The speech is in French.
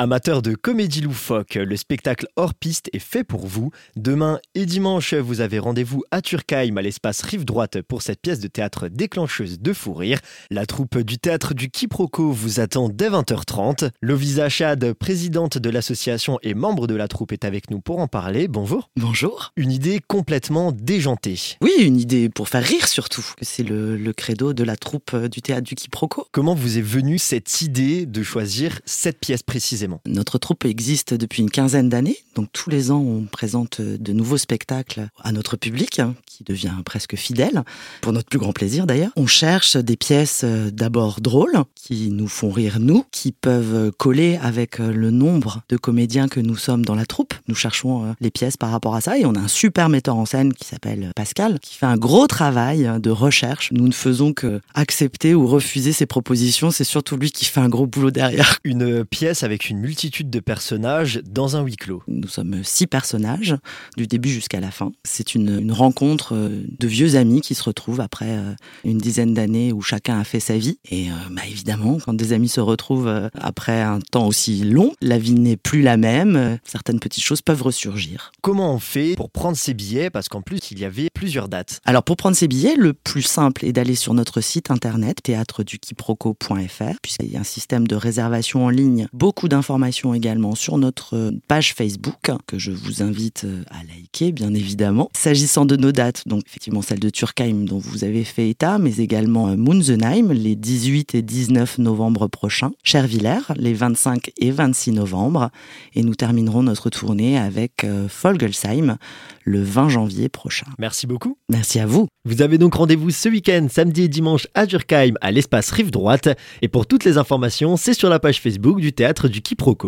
Amateur de comédie loufoque, le spectacle hors piste est fait pour vous. Demain et dimanche, vous avez rendez-vous à Turkheim, à l'espace Rive Droite, pour cette pièce de théâtre déclencheuse de fou rire. La troupe du théâtre du Quiproquo vous attend dès 20h30. Lovisa Chad, présidente de l'association et membre de la troupe, est avec nous pour en parler. Bonjour. Bonjour. Une idée complètement déjantée. Oui, une idée pour faire rire surtout. C'est le, le credo de la troupe du théâtre du Quiproquo. Comment vous est venue cette idée de choisir cette pièce précisément? Notre troupe existe depuis une quinzaine d'années, donc tous les ans on présente de nouveaux spectacles à notre public, hein, qui devient presque fidèle, pour notre plus grand plaisir d'ailleurs. On cherche des pièces euh, d'abord drôles, qui nous font rire nous, qui peuvent coller avec euh, le nombre de comédiens que nous sommes dans la troupe. Nous cherchons euh, les pièces par rapport à ça et on a un super metteur en scène qui s'appelle Pascal, qui fait un gros travail de recherche. Nous ne faisons que accepter ou refuser ses propositions, c'est surtout lui qui fait un gros boulot derrière. Une pièce avec une multitude de personnages dans un huis clos. Nous sommes six personnages, du début jusqu'à la fin. C'est une, une, rencontre euh, de vieux amis qui se retrouvent après euh, une dizaine d'années où chacun a fait sa vie. Et euh, bah, évidemment, quand des amis se retrouvent après un temps aussi long, la vie n'est plus la même. Certaines petites choses peuvent ressurgir. Comment on fait pour prendre ses billets? Parce qu'en plus, il y avait plusieurs dates. Alors, pour prendre ses billets, le plus simple est d'aller sur notre site internet théâtreduquiproquo.fr, puisqu'il y a un système de réservation en ligne, beaucoup d'informations informations également sur notre page Facebook, que je vous invite euh, à liker, bien évidemment. S'agissant de nos dates, donc effectivement celle de Turkheim dont vous avez fait état, mais également euh, Munzenheim les 18 et 19 novembre prochains, Chervillers les 25 et 26 novembre, et nous terminerons notre tournée avec euh, Folgelsheim le 20 janvier prochain. Merci beaucoup. Merci à vous. Vous avez donc rendez-vous ce week-end, samedi et dimanche à Durkheim, à l'espace Rive Droite. Et pour toutes les informations, c'est sur la page Facebook du théâtre du Quiproquo.